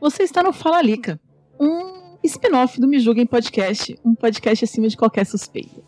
Você está no Fala Lica, um spin-off do Me Julguem Podcast, um podcast acima de qualquer suspeita.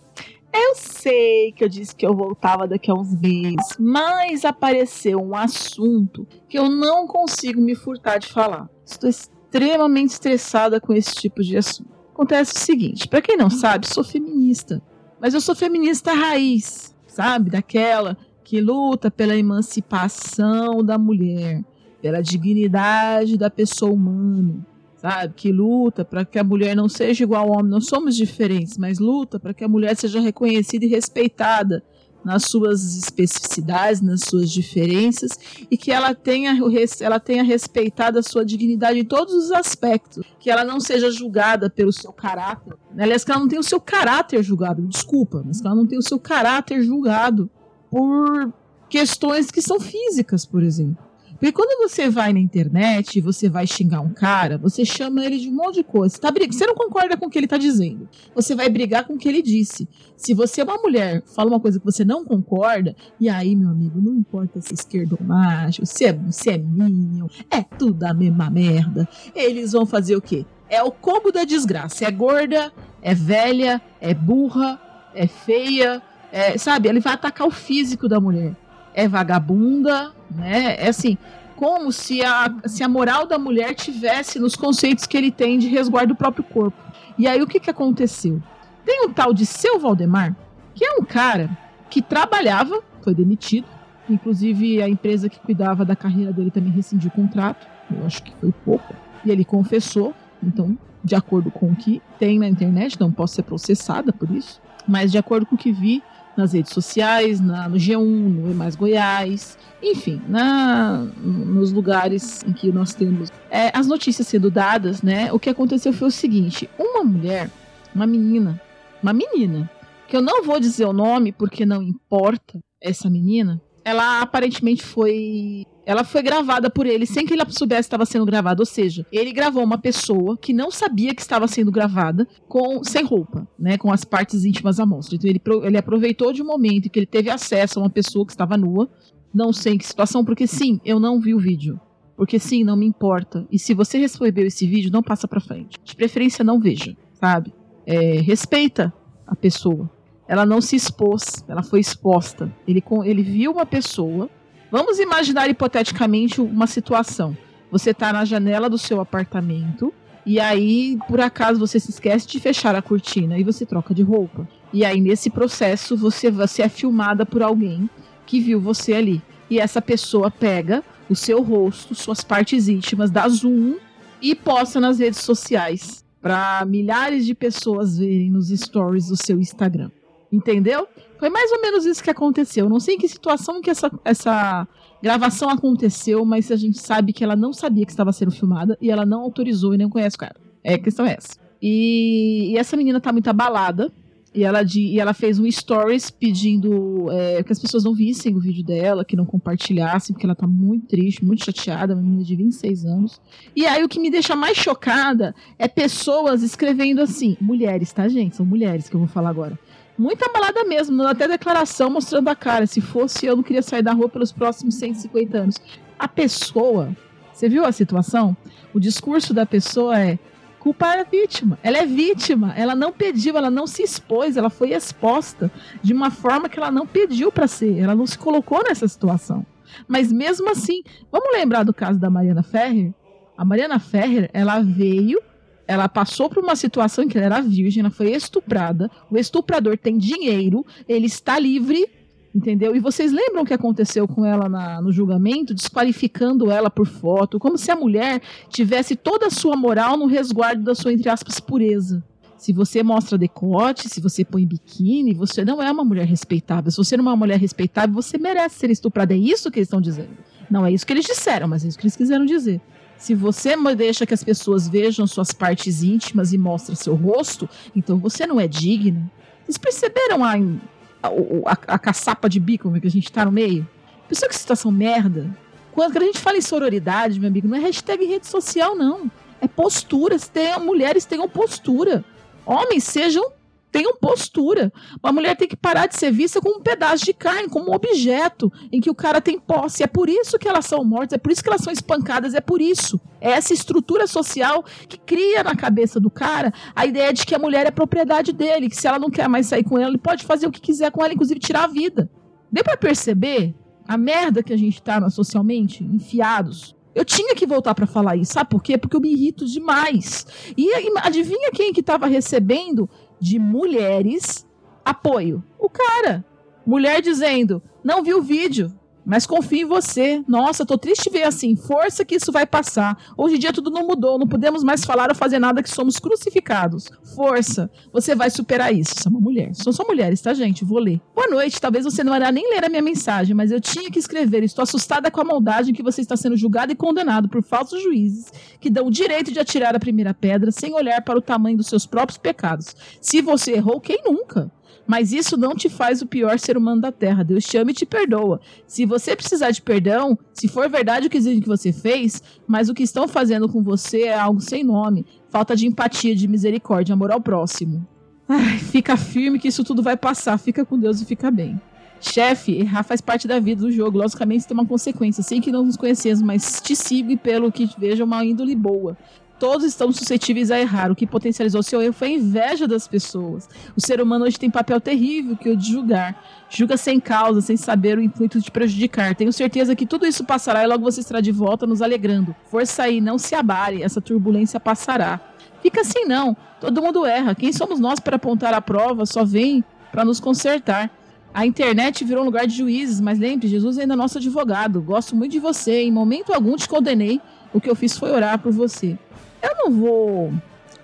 Eu sei que eu disse que eu voltava daqui a uns meses, mas apareceu um assunto que eu não consigo me furtar de falar. Estou extremamente estressada com esse tipo de assunto. Acontece o seguinte, para quem não sabe, sou feminista, mas eu sou feminista raiz, sabe? Daquela que luta pela emancipação da mulher, pela dignidade da pessoa humana, sabe? Que luta para que a mulher não seja igual ao homem. Não somos diferentes, mas luta para que a mulher seja reconhecida e respeitada nas suas especificidades, nas suas diferenças e que ela tenha, ela tenha respeitado a sua dignidade em todos os aspectos, que ela não seja julgada pelo seu caráter. Aliás, que ela não tenha o seu caráter julgado, desculpa, mas que ela não tenha o seu caráter julgado por questões que são físicas, por exemplo. Porque quando você vai na internet você vai xingar um cara, você chama ele de um monte de coisa. Você, tá brig... você não concorda com o que ele está dizendo. Você vai brigar com o que ele disse. Se você é uma mulher, fala uma coisa que você não concorda, e aí, meu amigo, não importa se é esquerdo ou macho, se é, se é minion, é tudo a mesma merda. Eles vão fazer o quê? É o combo da desgraça. É gorda, é velha, é burra, é feia, é, sabe? Ele vai atacar o físico da mulher é vagabunda, né? É assim, como se a, se a moral da mulher tivesse nos conceitos que ele tem de resguardo do próprio corpo. E aí o que, que aconteceu? Tem um tal de seu Valdemar, que é um cara que trabalhava, foi demitido, inclusive a empresa que cuidava da carreira dele também rescindiu o contrato, eu acho que foi pouco, e ele confessou, então, de acordo com o que tem na internet, não posso ser processada por isso, mas de acordo com o que vi, nas redes sociais, na, no G1, no E Mais Goiás, enfim, na, nos lugares em que nós temos é, as notícias sendo dadas, né? O que aconteceu foi o seguinte: uma mulher, uma menina, uma menina, que eu não vou dizer o nome porque não importa essa menina, ela aparentemente foi ela foi gravada por ele sem que ele soubesse que estava sendo gravada. Ou seja, ele gravou uma pessoa que não sabia que estava sendo gravada com sem roupa, né? Com as partes íntimas à mostra. Então ele, ele aproveitou de um momento em que ele teve acesso a uma pessoa que estava nua. Não sei em que situação, porque sim, eu não vi o vídeo. Porque sim, não me importa. E se você recebeu esse vídeo, não passa pra frente. De preferência, não veja, sabe? É, respeita a pessoa. Ela não se expôs, ela foi exposta. Ele, ele viu uma pessoa Vamos imaginar hipoteticamente uma situação. Você está na janela do seu apartamento e aí, por acaso, você se esquece de fechar a cortina e você troca de roupa. E aí, nesse processo, você, você é filmada por alguém que viu você ali. E essa pessoa pega o seu rosto, suas partes íntimas, dá zoom e posta nas redes sociais para milhares de pessoas verem nos stories do seu Instagram. Entendeu? Foi mais ou menos isso que aconteceu. Não sei em que situação que essa, essa gravação aconteceu, mas a gente sabe que ela não sabia que estava sendo filmada e ela não autorizou e nem conhece o cara. É, a questão é essa. E, e essa menina tá muito abalada. E ela, de, e ela fez um stories pedindo é, que as pessoas não vissem o vídeo dela, que não compartilhassem, porque ela tá muito triste, muito chateada, uma menina de 26 anos. E aí o que me deixa mais chocada é pessoas escrevendo assim, mulheres, tá, gente? São mulheres que eu vou falar agora muita balada mesmo, até declaração mostrando a cara. Se fosse eu, não queria sair da rua pelos próximos 150 anos. A pessoa, você viu a situação? O discurso da pessoa é culpar a vítima. Ela é vítima, ela não pediu, ela não se expôs, ela foi exposta de uma forma que ela não pediu para ser, ela não se colocou nessa situação. Mas mesmo assim, vamos lembrar do caso da Mariana Ferrer? A Mariana Ferrer, ela veio ela passou por uma situação em que ela era virgem, ela foi estuprada, o estuprador tem dinheiro, ele está livre, entendeu? E vocês lembram o que aconteceu com ela na, no julgamento, desqualificando ela por foto, como se a mulher tivesse toda a sua moral no resguardo da sua, entre aspas, pureza. Se você mostra decote, se você põe biquíni, você não é uma mulher respeitável. Se você não é uma mulher respeitável, você merece ser estuprada. É isso que eles estão dizendo. Não é isso que eles disseram, mas é isso que eles quiseram dizer. Se você deixa que as pessoas vejam suas partes íntimas e mostra seu rosto, então você não é digno. Vocês perceberam a, a, a, a caçapa de bico que a gente tá no meio? Pessoal, que situação merda. Quando, a gente fala em sororidade, meu amigo, não é hashtag rede social, não. É postura. Tem, mulheres tenham postura. Homens sejam tenham postura. Uma mulher tem que parar de ser vista como um pedaço de carne, como um objeto em que o cara tem posse. É por isso que elas são mortas, é por isso que elas são espancadas, é por isso. É essa estrutura social que cria na cabeça do cara a ideia de que a mulher é propriedade dele, que se ela não quer mais sair com ela, ele pode fazer o que quiser com ela, inclusive tirar a vida. Deu para perceber a merda que a gente tá socialmente, enfiados? Eu tinha que voltar para falar isso, sabe por quê? Porque eu me irrito demais. E adivinha quem que tava recebendo de mulheres apoio. O cara. Mulher dizendo: não viu o vídeo, mas confio em você. Nossa, tô triste ver assim. Força que isso vai passar. Hoje em dia tudo não mudou. Não podemos mais falar ou fazer nada que somos crucificados. Força. Você vai superar isso. Você é uma mulher. São só mulheres, tá, gente? Vou ler. Boa noite. Talvez você não irá nem ler a minha mensagem, mas eu tinha que escrever. Estou assustada com a maldade em que você está sendo julgado e condenado por falsos juízes que dão o direito de atirar a primeira pedra sem olhar para o tamanho dos seus próprios pecados. Se você errou, quem nunca? Mas isso não te faz o pior ser humano da Terra. Deus te ama e te perdoa. Se você precisar de perdão, se for verdade o que dizem que você fez, mas o que estão fazendo com você é algo sem nome. Falta de empatia, de misericórdia, amor ao próximo. Ai, fica firme que isso tudo vai passar. Fica com Deus e fica bem. Chefe, errar faz parte da vida do jogo. Logicamente tem uma consequência. Sei que não nos conhecemos, mas te sigo e pelo que vejo uma índole boa. Todos estamos suscetíveis a errar. O que potencializou seu erro foi a inveja das pessoas. O ser humano hoje tem papel terrível que é o de julgar. Julga sem causa, sem saber o intuito de prejudicar. Tenho certeza que tudo isso passará e logo você estará de volta nos alegrando. Força aí, não se abare, essa turbulência passará. Fica assim não, todo mundo erra. Quem somos nós para apontar a prova? Só vem para nos consertar. A internet virou um lugar de juízes, mas lembre, Jesus ainda é nosso advogado. Gosto muito de você, em momento algum te condenei. O que eu fiz foi orar por você. Eu não vou.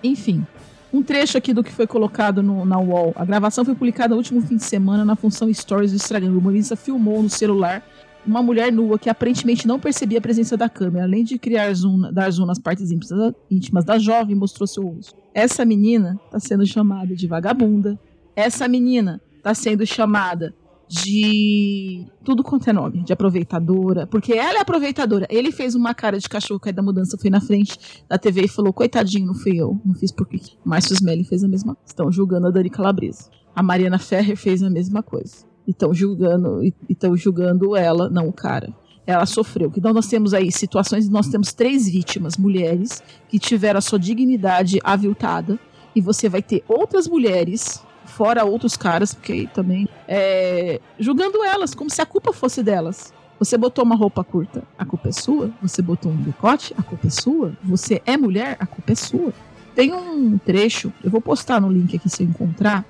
Enfim. Um trecho aqui do que foi colocado no, na UOL. A gravação foi publicada no último fim de semana na função Stories do Instagram. O humorista filmou no celular uma mulher nua que aparentemente não percebia a presença da câmera. Além de criar zoom, dar zoom nas partes íntimas da jovem, mostrou seu rosto. Essa menina está sendo chamada de vagabunda. Essa menina está sendo chamada de tudo quanto é nome, de aproveitadora, porque ela é aproveitadora. Ele fez uma cara de cachorro que é da mudança, foi na frente da TV e falou: coitadinho, não fui eu, não fiz porque. Márcio Smelly fez a mesma coisa. Estão julgando a Dani Calabresa. A Mariana Ferrer fez a mesma coisa. Estão julgando, estão julgando ela, não o cara. Ela sofreu. Então nós temos aí situações, nós temos três vítimas, mulheres, que tiveram a sua dignidade aviltada, e você vai ter outras mulheres fora outros caras, porque também é, julgando elas como se a culpa fosse delas. Você botou uma roupa curta, a culpa é sua. Você botou um decote, a culpa é sua. Você é mulher, a culpa é sua. Tem um trecho, eu vou postar no link aqui se eu encontrar,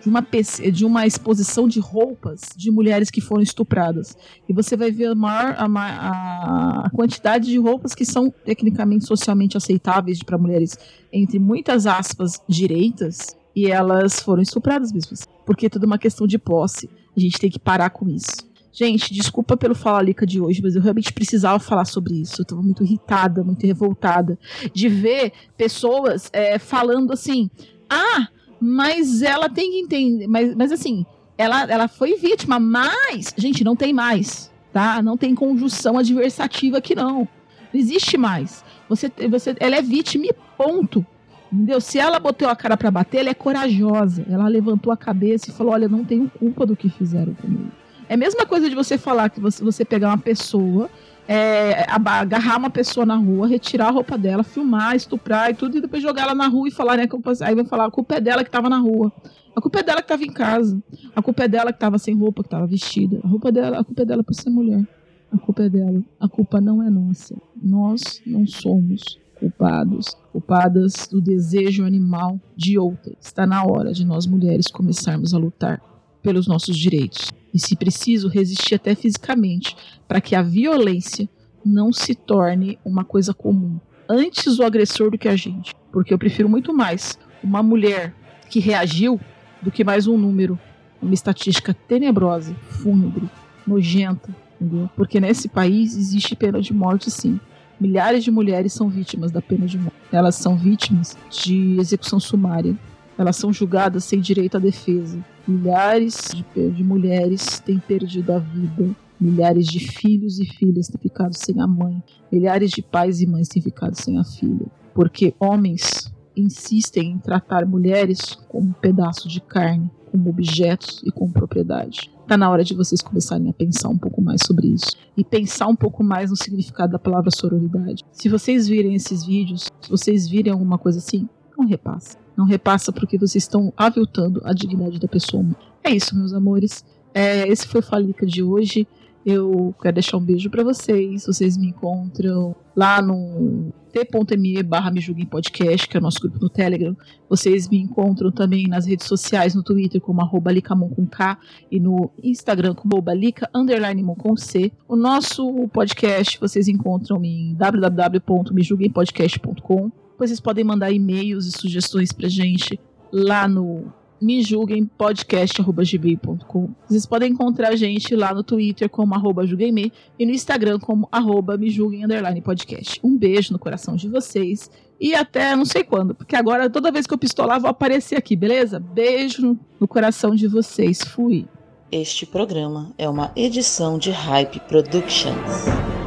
de uma, de uma exposição de roupas de mulheres que foram estupradas. E você vai ver a, maior, a, a quantidade de roupas que são tecnicamente socialmente aceitáveis para mulheres, entre muitas aspas, direitas, e elas foram estupradas mesmo. Assim. Porque é tudo uma questão de posse. A gente tem que parar com isso. Gente, desculpa pelo Falalica de hoje, mas eu realmente precisava falar sobre isso. Eu tava muito irritada, muito revoltada de ver pessoas é, falando assim: ah, mas ela tem que entender. Mas, mas assim, ela, ela foi vítima, mas. Gente, não tem mais, tá? Não tem conjunção adversativa aqui, não. Não existe mais. Você, você, ela é vítima e ponto. Entendeu? Se ela botou a cara para bater, ela é corajosa. Ela levantou a cabeça e falou: Olha, não tenho culpa do que fizeram comigo. É a mesma coisa de você falar que você, você pegar uma pessoa, é, agarrar uma pessoa na rua, retirar a roupa dela, filmar, estuprar e tudo, e depois jogar ela na rua e falar, né? Aí vai falar: a culpa é dela que tava na rua. A culpa é dela que tava em casa. A culpa é dela que tava sem roupa, que tava vestida. A culpa é dela, a culpa é dela por ser mulher. A culpa é dela. A culpa não é nossa. Nós não somos culpados, culpadas do desejo animal de outra. Está na hora de nós mulheres começarmos a lutar pelos nossos direitos. E se preciso, resistir até fisicamente, para que a violência não se torne uma coisa comum. Antes o agressor do que a gente. Porque eu prefiro muito mais uma mulher que reagiu do que mais um número, uma estatística tenebrosa, fúnebre, nojenta, entendeu? Porque nesse país existe pena de morte sim. Milhares de mulheres são vítimas da pena de morte. Elas são vítimas de execução sumária. Elas são julgadas sem direito à defesa. Milhares de, de mulheres têm perdido a vida. Milhares de filhos e filhas têm ficado sem a mãe. Milhares de pais e mães têm ficado sem a filha. Porque homens insistem em tratar mulheres como um pedaço de carne, como objetos e como propriedade. Tá na hora de vocês começarem a pensar um pouco mais sobre isso e pensar um pouco mais no significado da palavra sororidade. Se vocês virem esses vídeos, se vocês virem alguma coisa assim, não repassa. Não repassa porque vocês estão aviltando a dignidade da pessoa. É isso, meus amores. É, esse foi o Falica de hoje. Eu quero deixar um beijo para vocês. Vocês me encontram lá no t.me barra me julguem podcast, que é o nosso grupo no Telegram. Vocês me encontram também nas redes sociais, no Twitter como arroba com K e no Instagram como arroba lica underline com C. O nosso podcast vocês encontram em www.mejulguempodcast.com. Vocês podem mandar e-mails e sugestões pra gente lá no me julguem podcast.gmail.com. Vocês podem encontrar a gente lá no Twitter como arroba julguemme e no Instagram como arroba me julguem podcast. Um beijo no coração de vocês e até não sei quando, porque agora toda vez que eu pistolar vou aparecer aqui, beleza? Beijo no coração de vocês. Fui. Este programa é uma edição de Hype Productions.